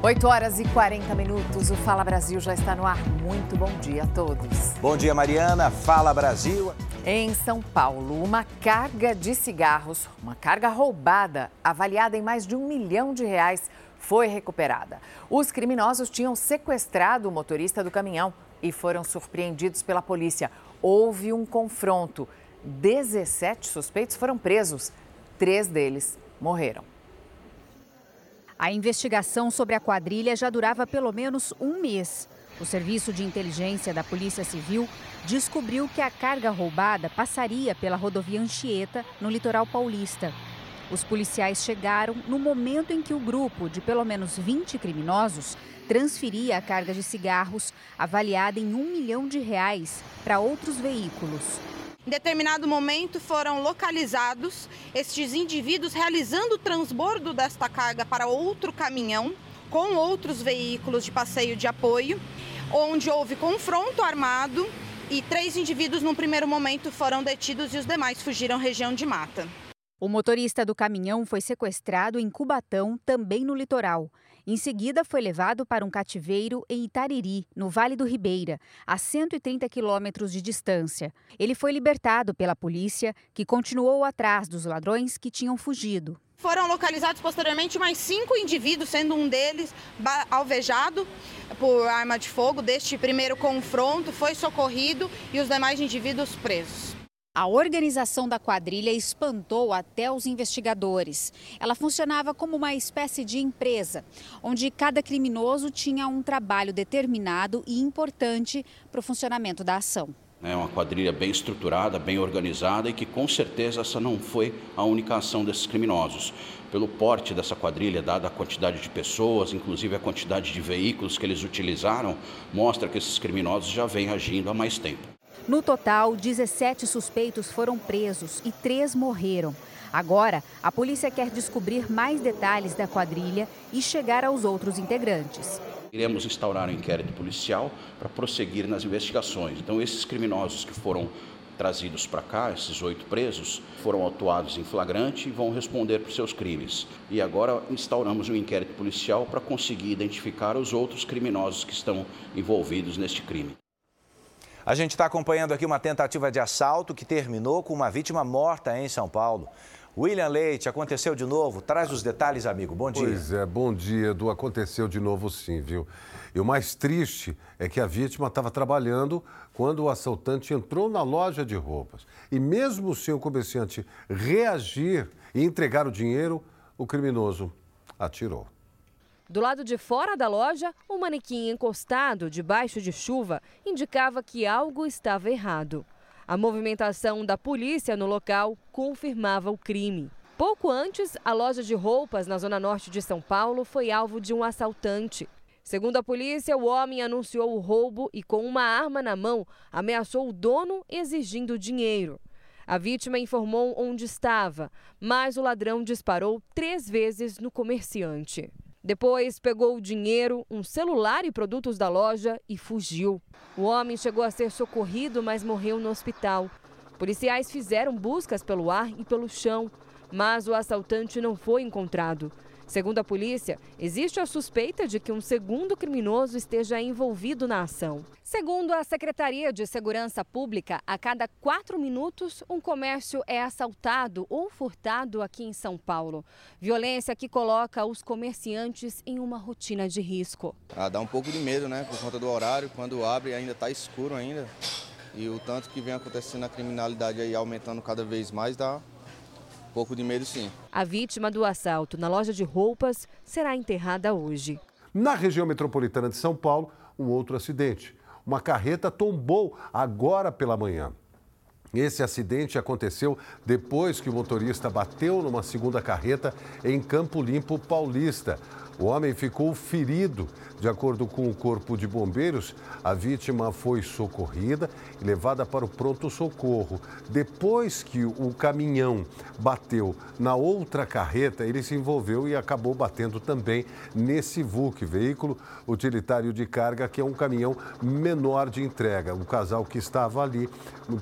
8 horas e 40 minutos. O Fala Brasil já está no ar. Muito bom dia a todos. Bom dia, Mariana. Fala Brasil. Em São Paulo, uma carga de cigarros, uma carga roubada, avaliada em mais de um milhão de reais, foi recuperada. Os criminosos tinham sequestrado o motorista do caminhão e foram surpreendidos pela polícia. Houve um confronto. 17 suspeitos foram presos. Três deles morreram. A investigação sobre a quadrilha já durava pelo menos um mês. O Serviço de Inteligência da Polícia Civil descobriu que a carga roubada passaria pela rodovia Anchieta, no litoral paulista. Os policiais chegaram no momento em que o grupo, de pelo menos 20 criminosos, transferia a carga de cigarros avaliada em um milhão de reais para outros veículos. Em determinado momento foram localizados estes indivíduos realizando o transbordo desta carga para outro caminhão com outros veículos de passeio de apoio, onde houve confronto armado e três indivíduos, num primeiro momento, foram detidos e os demais fugiram região de mata. O motorista do caminhão foi sequestrado em Cubatão, também no litoral. Em seguida, foi levado para um cativeiro em Itariri, no Vale do Ribeira, a 130 quilômetros de distância. Ele foi libertado pela polícia, que continuou atrás dos ladrões que tinham fugido. Foram localizados posteriormente mais cinco indivíduos, sendo um deles alvejado por arma de fogo. Deste primeiro confronto, foi socorrido e os demais indivíduos presos. A organização da quadrilha espantou até os investigadores. Ela funcionava como uma espécie de empresa, onde cada criminoso tinha um trabalho determinado e importante para o funcionamento da ação. É uma quadrilha bem estruturada, bem organizada e que com certeza essa não foi a única ação desses criminosos. Pelo porte dessa quadrilha, dada a quantidade de pessoas, inclusive a quantidade de veículos que eles utilizaram, mostra que esses criminosos já vêm agindo há mais tempo. No total, 17 suspeitos foram presos e três morreram. Agora, a polícia quer descobrir mais detalhes da quadrilha e chegar aos outros integrantes. Iremos instaurar um inquérito policial para prosseguir nas investigações. Então, esses criminosos que foram trazidos para cá, esses oito presos, foram autuados em flagrante e vão responder por seus crimes. E agora instauramos um inquérito policial para conseguir identificar os outros criminosos que estão envolvidos neste crime. A gente está acompanhando aqui uma tentativa de assalto que terminou com uma vítima morta em São Paulo. William Leite, aconteceu de novo? Traz os detalhes, amigo. Bom dia. Pois é, bom dia, Edu. Aconteceu de novo sim, viu? E o mais triste é que a vítima estava trabalhando quando o assaltante entrou na loja de roupas. E mesmo sem o comerciante reagir e entregar o dinheiro, o criminoso atirou. Do lado de fora da loja, um manequim encostado debaixo de chuva indicava que algo estava errado. A movimentação da polícia no local confirmava o crime. Pouco antes, a loja de roupas na zona norte de São Paulo foi alvo de um assaltante. Segundo a polícia, o homem anunciou o roubo e, com uma arma na mão, ameaçou o dono exigindo dinheiro. A vítima informou onde estava, mas o ladrão disparou três vezes no comerciante. Depois pegou o dinheiro, um celular e produtos da loja e fugiu. O homem chegou a ser socorrido, mas morreu no hospital. Policiais fizeram buscas pelo ar e pelo chão, mas o assaltante não foi encontrado. Segundo a polícia, existe a suspeita de que um segundo criminoso esteja envolvido na ação. Segundo a Secretaria de Segurança Pública, a cada quatro minutos um comércio é assaltado ou furtado aqui em São Paulo. Violência que coloca os comerciantes em uma rotina de risco. Ah, dá um pouco de medo, né? Por conta do horário, quando abre ainda está escuro ainda. E o tanto que vem acontecendo a criminalidade aí aumentando cada vez mais dá um pouco de medo, sim. A vítima do assalto na loja de roupas será enterrada hoje. Na região metropolitana de São Paulo, um outro acidente. Uma carreta tombou agora pela manhã. Esse acidente aconteceu depois que o motorista bateu numa segunda carreta em Campo Limpo Paulista. O homem ficou ferido. De acordo com o Corpo de Bombeiros, a vítima foi socorrida e levada para o pronto-socorro. Depois que o caminhão bateu na outra carreta, ele se envolveu e acabou batendo também nesse VUC, veículo utilitário de carga, que é um caminhão menor de entrega. O casal que estava ali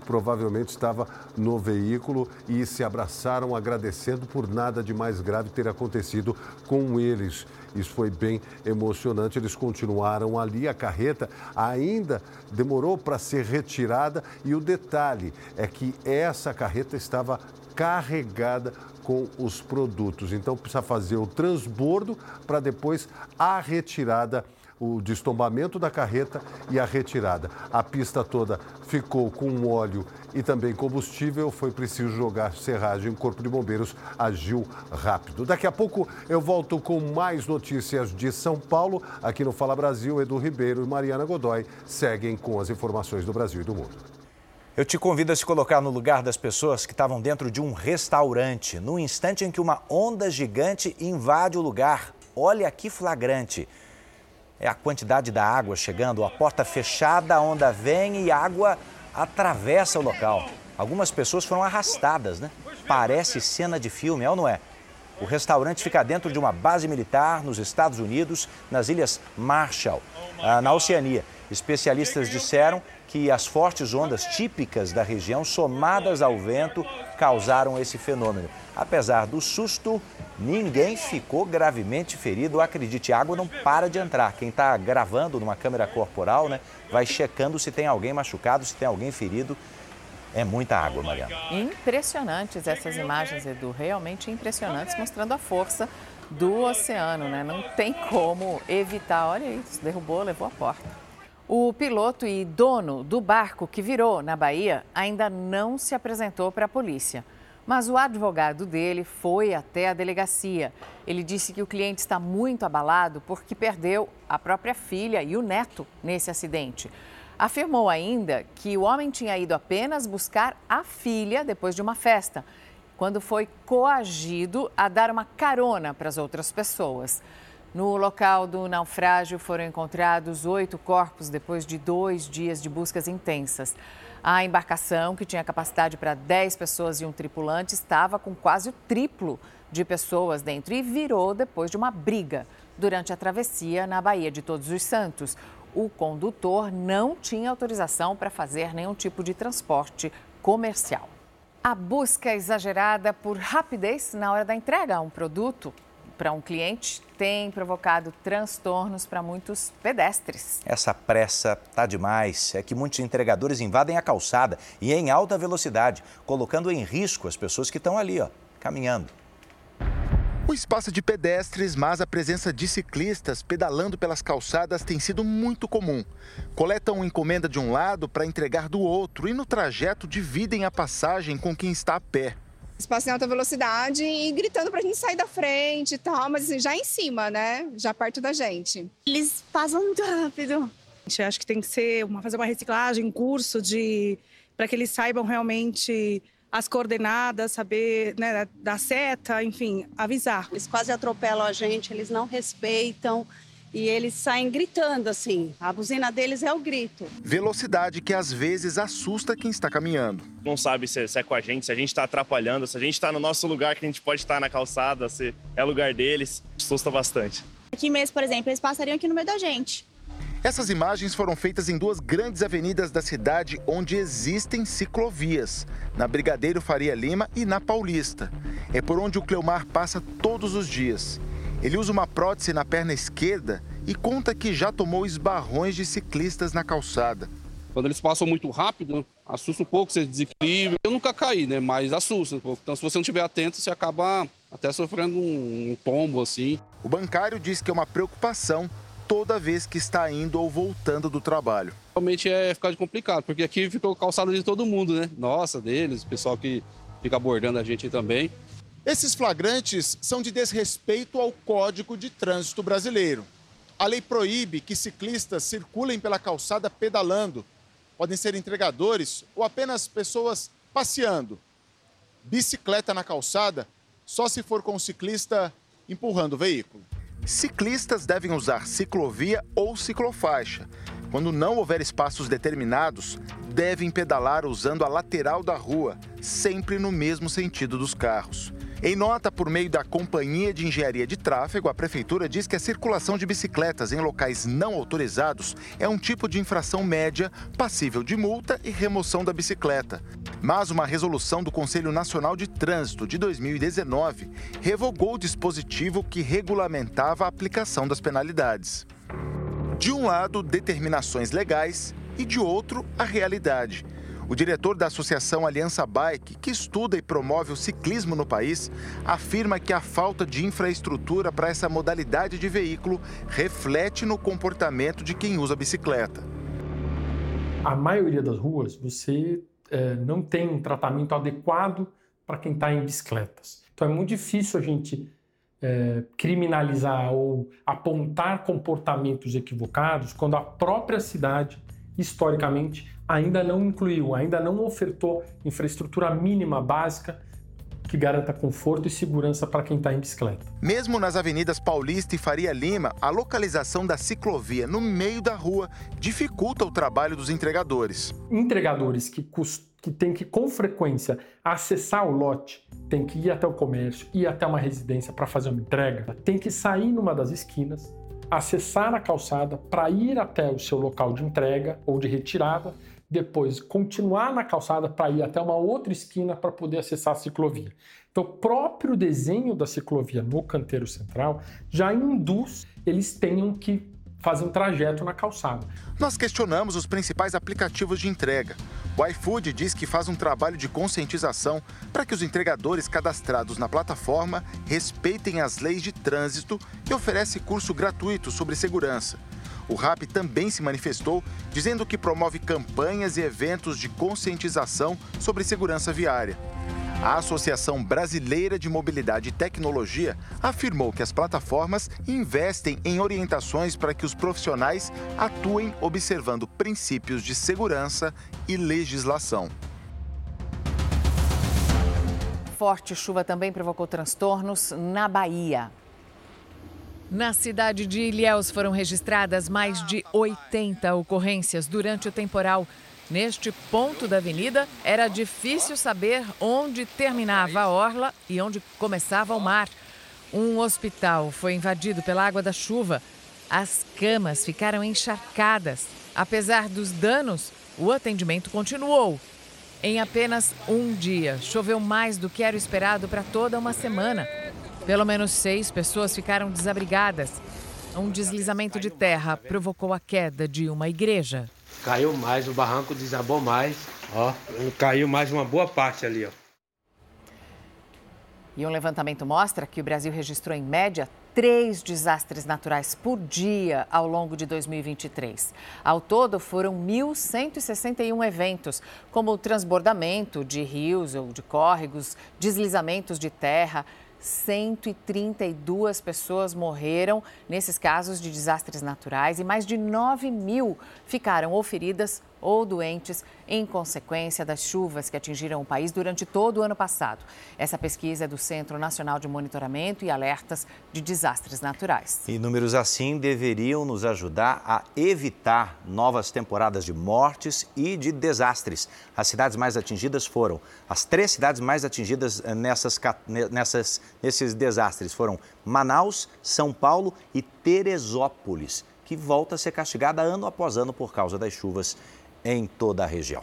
provavelmente estava no veículo e se abraçaram agradecendo por nada de mais grave ter acontecido com eles Isso foi bem emocionante. Eles continuaram ali, a carreta ainda demorou para ser retirada e o detalhe é que essa carreta estava carregada com os produtos. Então precisa fazer o transbordo para depois a retirada o destombamento da carreta e a retirada. A pista toda ficou com óleo e também combustível. Foi preciso jogar serragem. O Corpo de Bombeiros agiu rápido. Daqui a pouco eu volto com mais notícias de São Paulo. Aqui no Fala Brasil, Edu Ribeiro e Mariana Godoy seguem com as informações do Brasil e do mundo. Eu te convido a se colocar no lugar das pessoas que estavam dentro de um restaurante, no instante em que uma onda gigante invade o lugar. Olha que flagrante. É a quantidade da água chegando, a porta fechada, a onda vem e a água atravessa o local. Algumas pessoas foram arrastadas, né? Parece cena de filme, é ou não é? O restaurante fica dentro de uma base militar nos Estados Unidos, nas Ilhas Marshall, ah, na Oceania. Especialistas disseram que as fortes ondas típicas da região, somadas ao vento, causaram esse fenômeno. Apesar do susto, ninguém ficou gravemente ferido. Acredite, a água não para de entrar. Quem está gravando numa câmera corporal, né, vai checando se tem alguém machucado, se tem alguém ferido. É muita água, Mariana. Impressionantes essas imagens, Edu. Realmente impressionantes, mostrando a força do oceano, né? Não tem como evitar. Olha isso, derrubou, levou a porta. O piloto e dono do barco que virou na Bahia ainda não se apresentou para a polícia. Mas o advogado dele foi até a delegacia. Ele disse que o cliente está muito abalado porque perdeu a própria filha e o neto nesse acidente. Afirmou ainda que o homem tinha ido apenas buscar a filha depois de uma festa, quando foi coagido a dar uma carona para as outras pessoas. No local do naufrágio foram encontrados oito corpos depois de dois dias de buscas intensas. A embarcação, que tinha capacidade para 10 pessoas e um tripulante, estava com quase o triplo de pessoas dentro e virou depois de uma briga durante a travessia na Baía de Todos os Santos. O condutor não tinha autorização para fazer nenhum tipo de transporte comercial. A busca exagerada por rapidez na hora da entrega a um produto para um cliente tem provocado transtornos para muitos pedestres. Essa pressa tá demais. É que muitos entregadores invadem a calçada e em alta velocidade, colocando em risco as pessoas que estão ali, ó, caminhando. O espaço de pedestres, mas a presença de ciclistas pedalando pelas calçadas tem sido muito comum. Coletam encomenda de um lado para entregar do outro e no trajeto dividem a passagem com quem está a pé espaço em alta velocidade e gritando para a gente sair da frente e tal, mas assim, já em cima, né? Já perto da gente. Eles passam muito rápido. Eu acho que tem que ser uma, fazer uma reciclagem, um curso de para que eles saibam realmente as coordenadas, saber né, da seta, enfim, avisar. Eles quase atropelam a gente, eles não respeitam e eles saem gritando assim. A buzina deles é o grito. Velocidade que às vezes assusta quem está caminhando. Não sabe se é com a gente, se a gente está atrapalhando, se a gente está no nosso lugar que a gente pode estar na calçada, se é lugar deles, assusta bastante. Aqui mesmo, por exemplo, eles passariam aqui no meio da gente. Essas imagens foram feitas em duas grandes avenidas da cidade onde existem ciclovias, na Brigadeiro Faria Lima e na Paulista. É por onde o Cleomar passa todos os dias. Ele usa uma prótese na perna esquerda e conta que já tomou esbarrões de ciclistas na calçada. Quando eles passam muito rápido, assusta um pouco, você desequilibra. Eu nunca caí, né? Mas assusta um pouco. Então, se você não estiver atento, você acaba até sofrendo um, um tombo assim. O bancário diz que é uma preocupação toda vez que está indo ou voltando do trabalho. Realmente é ficar complicado, porque aqui ficou calçada de todo mundo, né? Nossa, deles, o pessoal que fica abordando a gente também. Esses flagrantes são de desrespeito ao Código de Trânsito Brasileiro. A lei proíbe que ciclistas circulem pela calçada pedalando. Podem ser entregadores ou apenas pessoas passeando. Bicicleta na calçada só se for com o ciclista empurrando o veículo. Ciclistas devem usar ciclovia ou ciclofaixa. Quando não houver espaços determinados, devem pedalar usando a lateral da rua, sempre no mesmo sentido dos carros. Em nota por meio da Companhia de Engenharia de Tráfego, a Prefeitura diz que a circulação de bicicletas em locais não autorizados é um tipo de infração média passível de multa e remoção da bicicleta. Mas uma resolução do Conselho Nacional de Trânsito de 2019 revogou o dispositivo que regulamentava a aplicação das penalidades. De um lado, determinações legais e de outro, a realidade. O diretor da Associação Aliança Bike, que estuda e promove o ciclismo no país, afirma que a falta de infraestrutura para essa modalidade de veículo reflete no comportamento de quem usa bicicleta. A maioria das ruas você é, não tem um tratamento adequado para quem está em bicicletas. Então é muito difícil a gente é, criminalizar ou apontar comportamentos equivocados quando a própria cidade, historicamente, ainda não incluiu, ainda não ofertou infraestrutura mínima básica que garanta conforto e segurança para quem está em bicicleta. Mesmo nas avenidas Paulista e Faria Lima, a localização da ciclovia no meio da rua dificulta o trabalho dos entregadores. Entregadores que, que têm que, com frequência, acessar o lote, tem que ir até o comércio, ir até uma residência para fazer uma entrega, tem que sair numa das esquinas, acessar a calçada para ir até o seu local de entrega ou de retirada depois continuar na calçada para ir até uma outra esquina para poder acessar a ciclovia. Então, o próprio desenho da ciclovia no canteiro central já induz eles tenham que fazer um trajeto na calçada. Nós questionamos os principais aplicativos de entrega. O iFood diz que faz um trabalho de conscientização para que os entregadores cadastrados na plataforma respeitem as leis de trânsito e oferece curso gratuito sobre segurança. O RAP também se manifestou, dizendo que promove campanhas e eventos de conscientização sobre segurança viária. A Associação Brasileira de Mobilidade e Tecnologia afirmou que as plataformas investem em orientações para que os profissionais atuem observando princípios de segurança e legislação. Forte chuva também provocou transtornos na Bahia. Na cidade de Ilhéus foram registradas mais de 80 ocorrências durante o temporal. Neste ponto da avenida, era difícil saber onde terminava a orla e onde começava o mar. Um hospital foi invadido pela água da chuva. As camas ficaram encharcadas. Apesar dos danos, o atendimento continuou. Em apenas um dia, choveu mais do que era esperado para toda uma semana. Pelo menos seis pessoas ficaram desabrigadas. Um deslizamento de terra provocou a queda de uma igreja. Caiu mais, o barranco desabou mais. Ó, caiu mais uma boa parte ali, ó. E um levantamento mostra que o Brasil registrou, em média, três desastres naturais por dia ao longo de 2023. Ao todo, foram 1.161 eventos, como o transbordamento de rios ou de córregos, deslizamentos de terra, 132 pessoas morreram nesses casos de desastres naturais e mais de 9 mil ficaram ou feridas ou doentes em consequência das chuvas que atingiram o país durante todo o ano passado. Essa pesquisa é do Centro Nacional de Monitoramento e Alertas de Desastres Naturais. E números assim deveriam nos ajudar a evitar novas temporadas de mortes e de desastres. As cidades mais atingidas foram, as três cidades mais atingidas eh, nessas, nessas, nesses desastres foram Manaus, São Paulo e Teresópolis, que volta a ser castigada ano após ano por causa das chuvas em toda a região.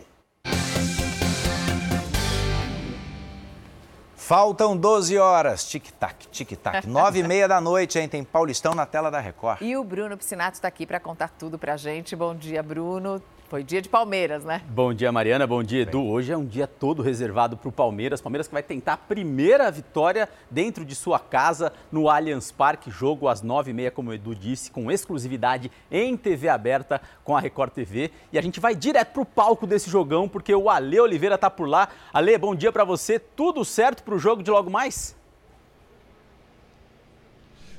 Faltam 12 horas. Tic-tac, tic-tac. Nove e meia da noite, hein? Tem Paulistão na tela da Record. E o Bruno Piscinato está aqui para contar tudo para a gente. Bom dia, Bruno. Foi dia de Palmeiras, né? Bom dia, Mariana. Bom dia, Edu. Hoje é um dia todo reservado para o Palmeiras. Palmeiras que vai tentar a primeira vitória dentro de sua casa no Allianz Parque. Jogo às nove e meia, como o Edu disse, com exclusividade em TV aberta com a Record TV. E a gente vai direto para o palco desse jogão, porque o Ale Oliveira está por lá. Ale, bom dia para você. Tudo certo para o jogo de logo mais?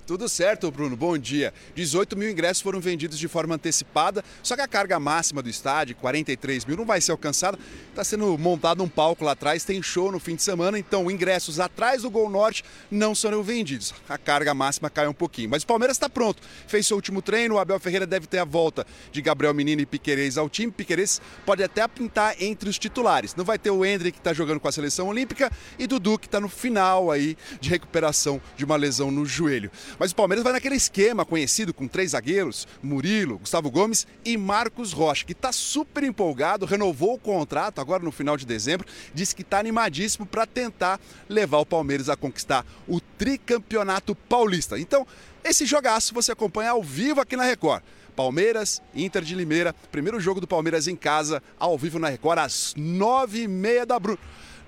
Tudo certo, Bruno. Bom dia. 18 mil ingressos foram vendidos de forma antecipada, só que a carga máxima do estádio, 43 mil, não vai ser alcançada. Está sendo montado um palco lá atrás, tem show no fim de semana, então ingressos atrás do Gol Norte não serão vendidos. A carga máxima cai um pouquinho. Mas o Palmeiras está pronto. Fez seu último treino, o Abel Ferreira deve ter a volta de Gabriel Menino e Piquerez ao time. Piquerez pode até pintar entre os titulares. Não vai ter o Hendrick que está jogando com a seleção olímpica e Dudu que está no final aí de recuperação de uma lesão no joelho. Mas o Palmeiras vai naquele esquema conhecido com três zagueiros: Murilo, Gustavo Gomes e Marcos Rocha, que está super empolgado, renovou o contrato agora no final de dezembro, disse que está animadíssimo para tentar levar o Palmeiras a conquistar o tricampeonato paulista. Então, esse jogaço você acompanha ao vivo aqui na Record. Palmeiras, Inter de Limeira, primeiro jogo do Palmeiras em casa, ao vivo na Record, às nove e meia da Bruno.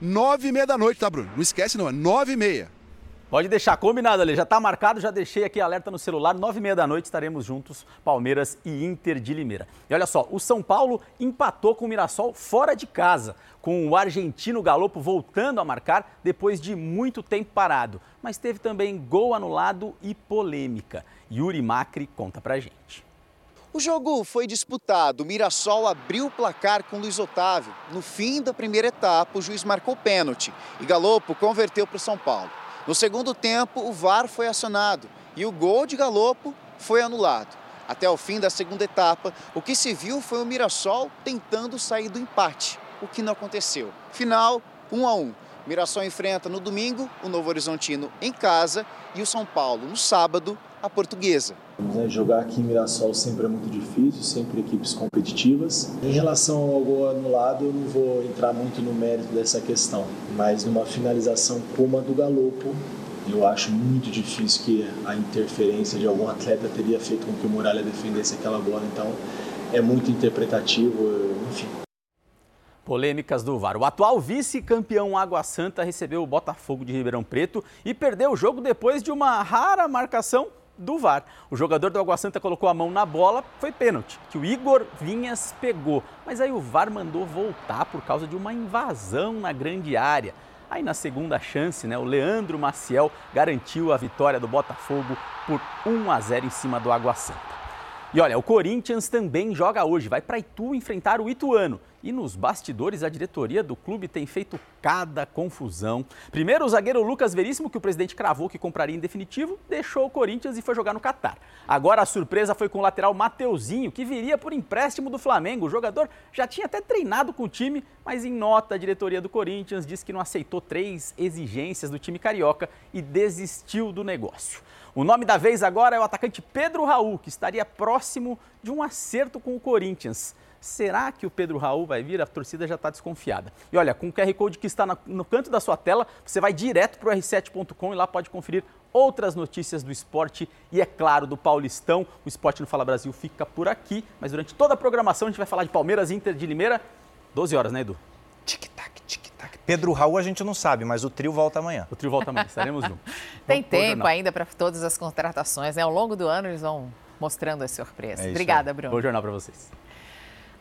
Nove e meia da noite, tá, Bruno? Não esquece não, é nove e meia. Pode deixar combinado ali, já está marcado, já deixei aqui alerta no celular, nove e meia da noite estaremos juntos, Palmeiras e Inter de Limeira. E olha só, o São Paulo empatou com o Mirassol fora de casa, com o argentino Galopo voltando a marcar depois de muito tempo parado. Mas teve também gol anulado e polêmica. Yuri Macri conta pra gente. O jogo foi disputado. O Mirassol abriu o placar com Luiz Otávio. No fim da primeira etapa, o juiz marcou pênalti e Galopo converteu para o São Paulo. No segundo tempo, o VAR foi acionado e o gol de Galopo foi anulado. Até o fim da segunda etapa, o que se viu foi o Mirassol tentando sair do empate, o que não aconteceu. Final, 1 um a 1. Um. Mirassol enfrenta no domingo o Novo Horizontino em casa e o São Paulo no sábado a Portuguesa. Né, jogar aqui em Mirassol sempre é muito difícil, sempre equipes competitivas. Em relação ao gol anulado, eu não vou entrar muito no mérito dessa questão, mas numa finalização como a do Galopo, eu acho muito difícil que a interferência de algum atleta teria feito com que o Muralha defendesse aquela bola, então é muito interpretativo, enfim. Polêmicas do VAR. O atual vice-campeão Água Santa recebeu o Botafogo de Ribeirão Preto e perdeu o jogo depois de uma rara marcação do VAR. O jogador do Água Santa colocou a mão na bola, foi pênalti, que o Igor Vinhas pegou. Mas aí o VAR mandou voltar por causa de uma invasão na grande área. Aí na segunda chance, né, o Leandro Maciel garantiu a vitória do Botafogo por 1 a 0 em cima do Água Santa. E olha, o Corinthians também joga hoje, vai para Itu enfrentar o Ituano. E nos bastidores, a diretoria do clube tem feito cada confusão. Primeiro, o zagueiro Lucas Veríssimo, que o presidente cravou que compraria em definitivo, deixou o Corinthians e foi jogar no Catar. Agora a surpresa foi com o lateral Mateuzinho, que viria por empréstimo do Flamengo. O jogador já tinha até treinado com o time, mas em nota a diretoria do Corinthians disse que não aceitou três exigências do time carioca e desistiu do negócio. O nome da vez agora é o atacante Pedro Raul, que estaria próximo de um acerto com o Corinthians. Será que o Pedro Raul vai vir? A torcida já está desconfiada. E olha, com o QR Code que está no canto da sua tela, você vai direto para o r7.com e lá pode conferir outras notícias do esporte e, é claro, do Paulistão. O Esporte no Fala Brasil fica por aqui, mas durante toda a programação a gente vai falar de Palmeiras Inter de Limeira, 12 horas, né, Edu? Tic-tac, tic-tac. Pedro Raul a gente não sabe, mas o trio volta amanhã. O trio volta amanhã, estaremos juntos. Tem tempo ainda para todas as contratações, né? Ao longo do ano eles vão mostrando as surpresas. É Obrigada, Bruno. Bom jornal para vocês.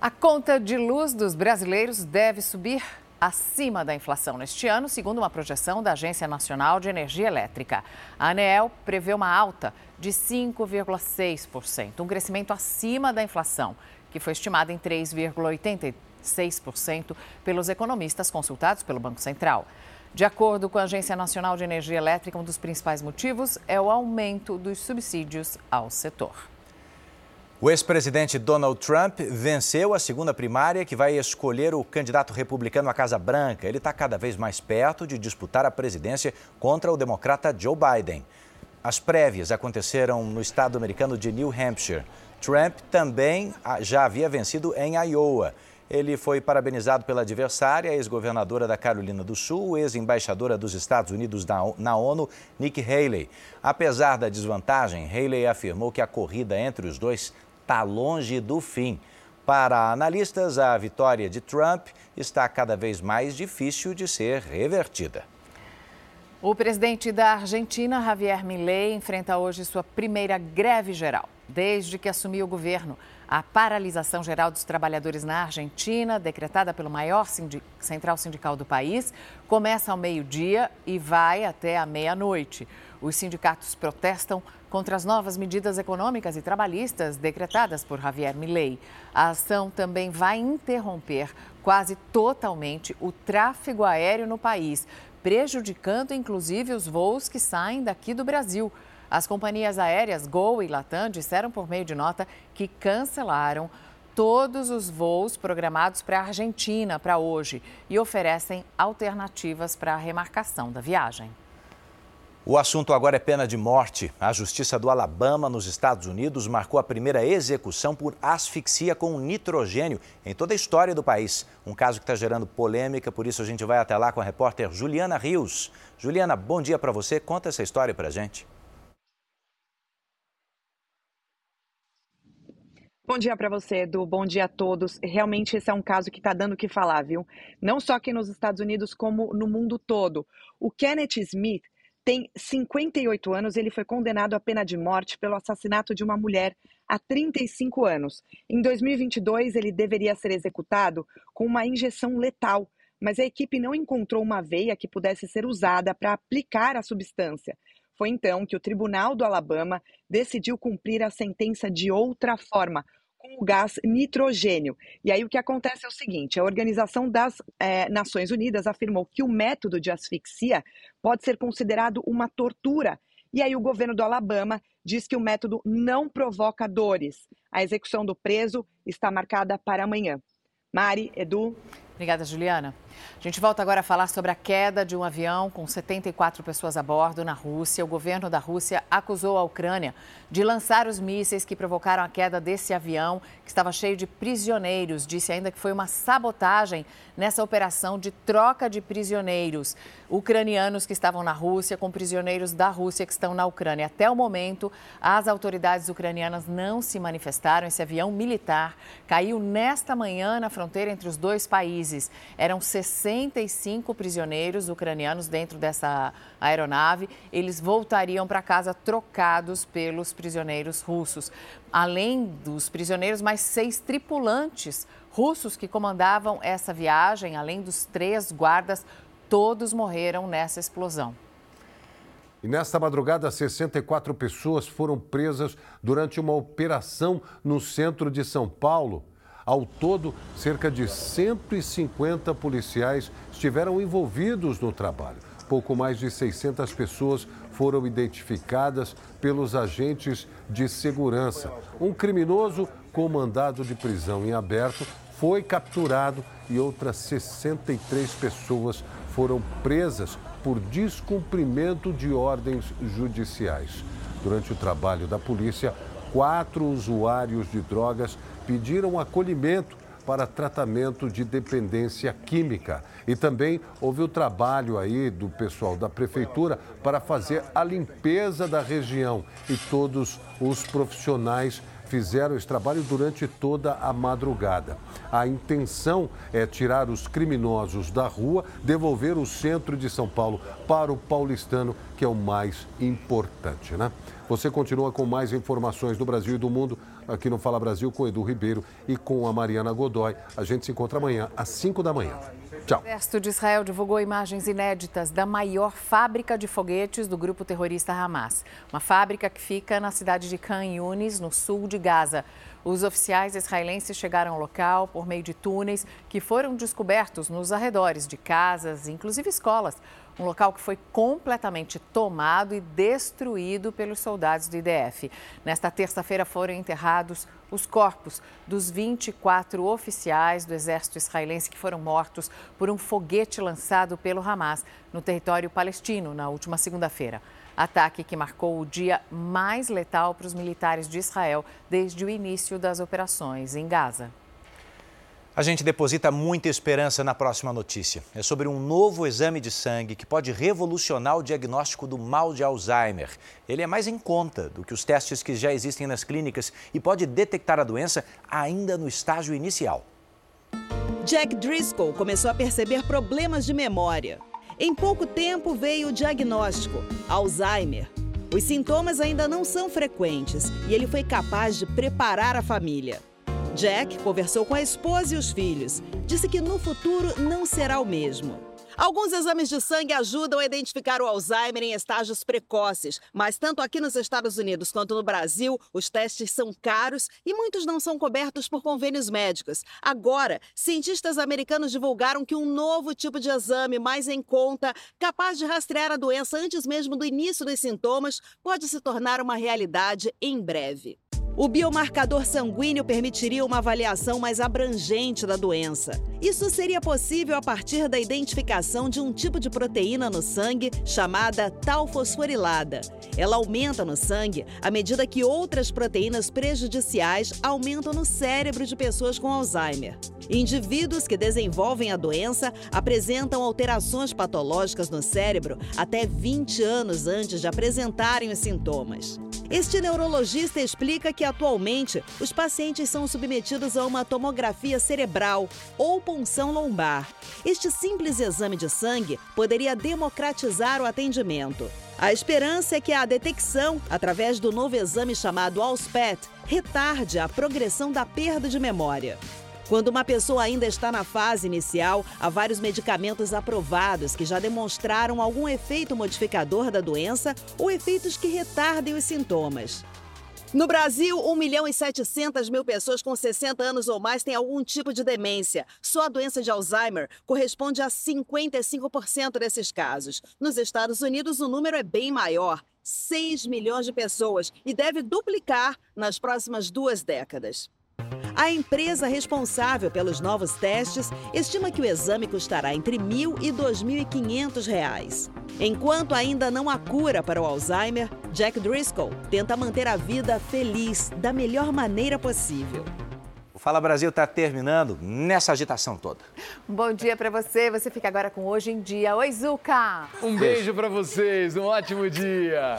A conta de luz dos brasileiros deve subir acima da inflação neste ano, segundo uma projeção da Agência Nacional de Energia Elétrica. A ANEEL prevê uma alta de 5,6%, um crescimento acima da inflação, que foi estimada em 3,86% pelos economistas consultados pelo Banco Central. De acordo com a Agência Nacional de Energia Elétrica, um dos principais motivos é o aumento dos subsídios ao setor. O ex-presidente Donald Trump venceu a segunda primária que vai escolher o candidato republicano à Casa Branca. Ele está cada vez mais perto de disputar a presidência contra o democrata Joe Biden. As prévias aconteceram no estado americano de New Hampshire. Trump também já havia vencido em Iowa. Ele foi parabenizado pela adversária, ex-governadora da Carolina do Sul, ex-embaixadora dos Estados Unidos na ONU, Nikki Haley. Apesar da desvantagem, Haley afirmou que a corrida entre os dois está longe do fim. Para analistas, a vitória de Trump está cada vez mais difícil de ser revertida. O presidente da Argentina, Javier Milei, enfrenta hoje sua primeira greve geral. Desde que assumiu o governo, a paralisação geral dos trabalhadores na Argentina, decretada pelo maior central sindical do país, começa ao meio-dia e vai até a meia-noite. Os sindicatos protestam contra as novas medidas econômicas e trabalhistas decretadas por Javier Milei. A ação também vai interromper quase totalmente o tráfego aéreo no país, prejudicando inclusive os voos que saem daqui do Brasil. As companhias aéreas Gol e Latam disseram por meio de nota que cancelaram todos os voos programados para a Argentina para hoje e oferecem alternativas para a remarcação da viagem. O assunto agora é pena de morte. A Justiça do Alabama, nos Estados Unidos, marcou a primeira execução por asfixia com nitrogênio em toda a história do país. Um caso que está gerando polêmica, por isso a gente vai até lá com a repórter Juliana Rios. Juliana, bom dia para você. Conta essa história para gente. Bom dia para você, Edu. Bom dia a todos. Realmente esse é um caso que está dando o que falar, viu? Não só aqui nos Estados Unidos, como no mundo todo. O Kenneth Smith tem 58 anos, ele foi condenado à pena de morte pelo assassinato de uma mulher há 35 anos. Em 2022, ele deveria ser executado com uma injeção letal, mas a equipe não encontrou uma veia que pudesse ser usada para aplicar a substância. Foi então que o Tribunal do Alabama decidiu cumprir a sentença de outra forma, o gás nitrogênio. E aí o que acontece é o seguinte: a Organização das é, Nações Unidas afirmou que o método de asfixia pode ser considerado uma tortura. E aí o governo do Alabama diz que o método não provoca dores. A execução do preso está marcada para amanhã. Mari, Edu. Obrigada, Juliana. A gente volta agora a falar sobre a queda de um avião com 74 pessoas a bordo na Rússia. O governo da Rússia acusou a Ucrânia de lançar os mísseis que provocaram a queda desse avião, que estava cheio de prisioneiros. Disse ainda que foi uma sabotagem nessa operação de troca de prisioneiros ucranianos que estavam na Rússia com prisioneiros da Rússia que estão na Ucrânia. Até o momento, as autoridades ucranianas não se manifestaram. Esse avião militar caiu nesta manhã na fronteira entre os dois países. Eram 65 prisioneiros ucranianos dentro dessa aeronave. Eles voltariam para casa trocados pelos prisioneiros russos. Além dos prisioneiros, mais seis tripulantes russos que comandavam essa viagem, além dos três guardas, todos morreram nessa explosão. E nesta madrugada, 64 pessoas foram presas durante uma operação no centro de São Paulo. Ao todo, cerca de 150 policiais estiveram envolvidos no trabalho. Pouco mais de 600 pessoas foram identificadas pelos agentes de segurança. Um criminoso com mandado de prisão em aberto foi capturado e outras 63 pessoas foram presas por descumprimento de ordens judiciais. Durante o trabalho da polícia, quatro usuários de drogas pediram acolhimento para tratamento de dependência química. E também houve o trabalho aí do pessoal da prefeitura para fazer a limpeza da região. E todos os profissionais fizeram esse trabalho durante toda a madrugada. A intenção é tirar os criminosos da rua, devolver o centro de São Paulo para o paulistano, que é o mais importante, né? Você continua com mais informações do Brasil e do mundo aqui no Fala Brasil com Edu Ribeiro e com a Mariana Godoy. A gente se encontra amanhã às 5 da manhã. Tchau. O Exército de Israel divulgou imagens inéditas da maior fábrica de foguetes do grupo terrorista Hamas. Uma fábrica que fica na cidade de Khan Yunis, no sul de Gaza. Os oficiais israelenses chegaram ao local por meio de túneis que foram descobertos nos arredores de casas, inclusive escolas um local que foi completamente tomado e destruído pelos soldados do IDF. Nesta terça-feira foram enterrados os corpos dos 24 oficiais do exército israelense que foram mortos por um foguete lançado pelo Hamas no território palestino na última segunda-feira. Ataque que marcou o dia mais letal para os militares de Israel desde o início das operações em Gaza. A gente deposita muita esperança na próxima notícia. É sobre um novo exame de sangue que pode revolucionar o diagnóstico do mal de Alzheimer. Ele é mais em conta do que os testes que já existem nas clínicas e pode detectar a doença ainda no estágio inicial. Jack Driscoll começou a perceber problemas de memória. Em pouco tempo veio o diagnóstico: Alzheimer. Os sintomas ainda não são frequentes e ele foi capaz de preparar a família. Jack conversou com a esposa e os filhos. Disse que no futuro não será o mesmo. Alguns exames de sangue ajudam a identificar o Alzheimer em estágios precoces, mas tanto aqui nos Estados Unidos quanto no Brasil, os testes são caros e muitos não são cobertos por convênios médicos. Agora, cientistas americanos divulgaram que um novo tipo de exame mais em conta, capaz de rastrear a doença antes mesmo do início dos sintomas, pode se tornar uma realidade em breve. O biomarcador sanguíneo permitiria uma avaliação mais abrangente da doença. Isso seria possível a partir da identificação de um tipo de proteína no sangue chamada tal fosforilada. Ela aumenta no sangue à medida que outras proteínas prejudiciais aumentam no cérebro de pessoas com Alzheimer. Indivíduos que desenvolvem a doença apresentam alterações patológicas no cérebro até 20 anos antes de apresentarem os sintomas. Este neurologista explica que atualmente os pacientes são submetidos a uma tomografia cerebral ou punção lombar. Este simples exame de sangue poderia democratizar o atendimento. A esperança é que a detecção, através do novo exame chamado ALSPET, retarde a progressão da perda de memória. Quando uma pessoa ainda está na fase inicial, há vários medicamentos aprovados que já demonstraram algum efeito modificador da doença ou efeitos que retardem os sintomas. No Brasil, 1 milhão e 700 mil pessoas com 60 anos ou mais têm algum tipo de demência. Só a doença de Alzheimer corresponde a 55% desses casos. Nos Estados Unidos, o número é bem maior. 6 milhões de pessoas e deve duplicar nas próximas duas décadas. A empresa responsável pelos novos testes estima que o exame custará entre R$ 1.000 e 2.500 reais. Enquanto ainda não há cura para o Alzheimer, Jack Driscoll tenta manter a vida feliz da melhor maneira possível. O Fala Brasil está terminando nessa agitação toda. Um bom dia para você. Você fica agora com Hoje em Dia. Oi, Zuca! Um beijo para vocês, um ótimo dia!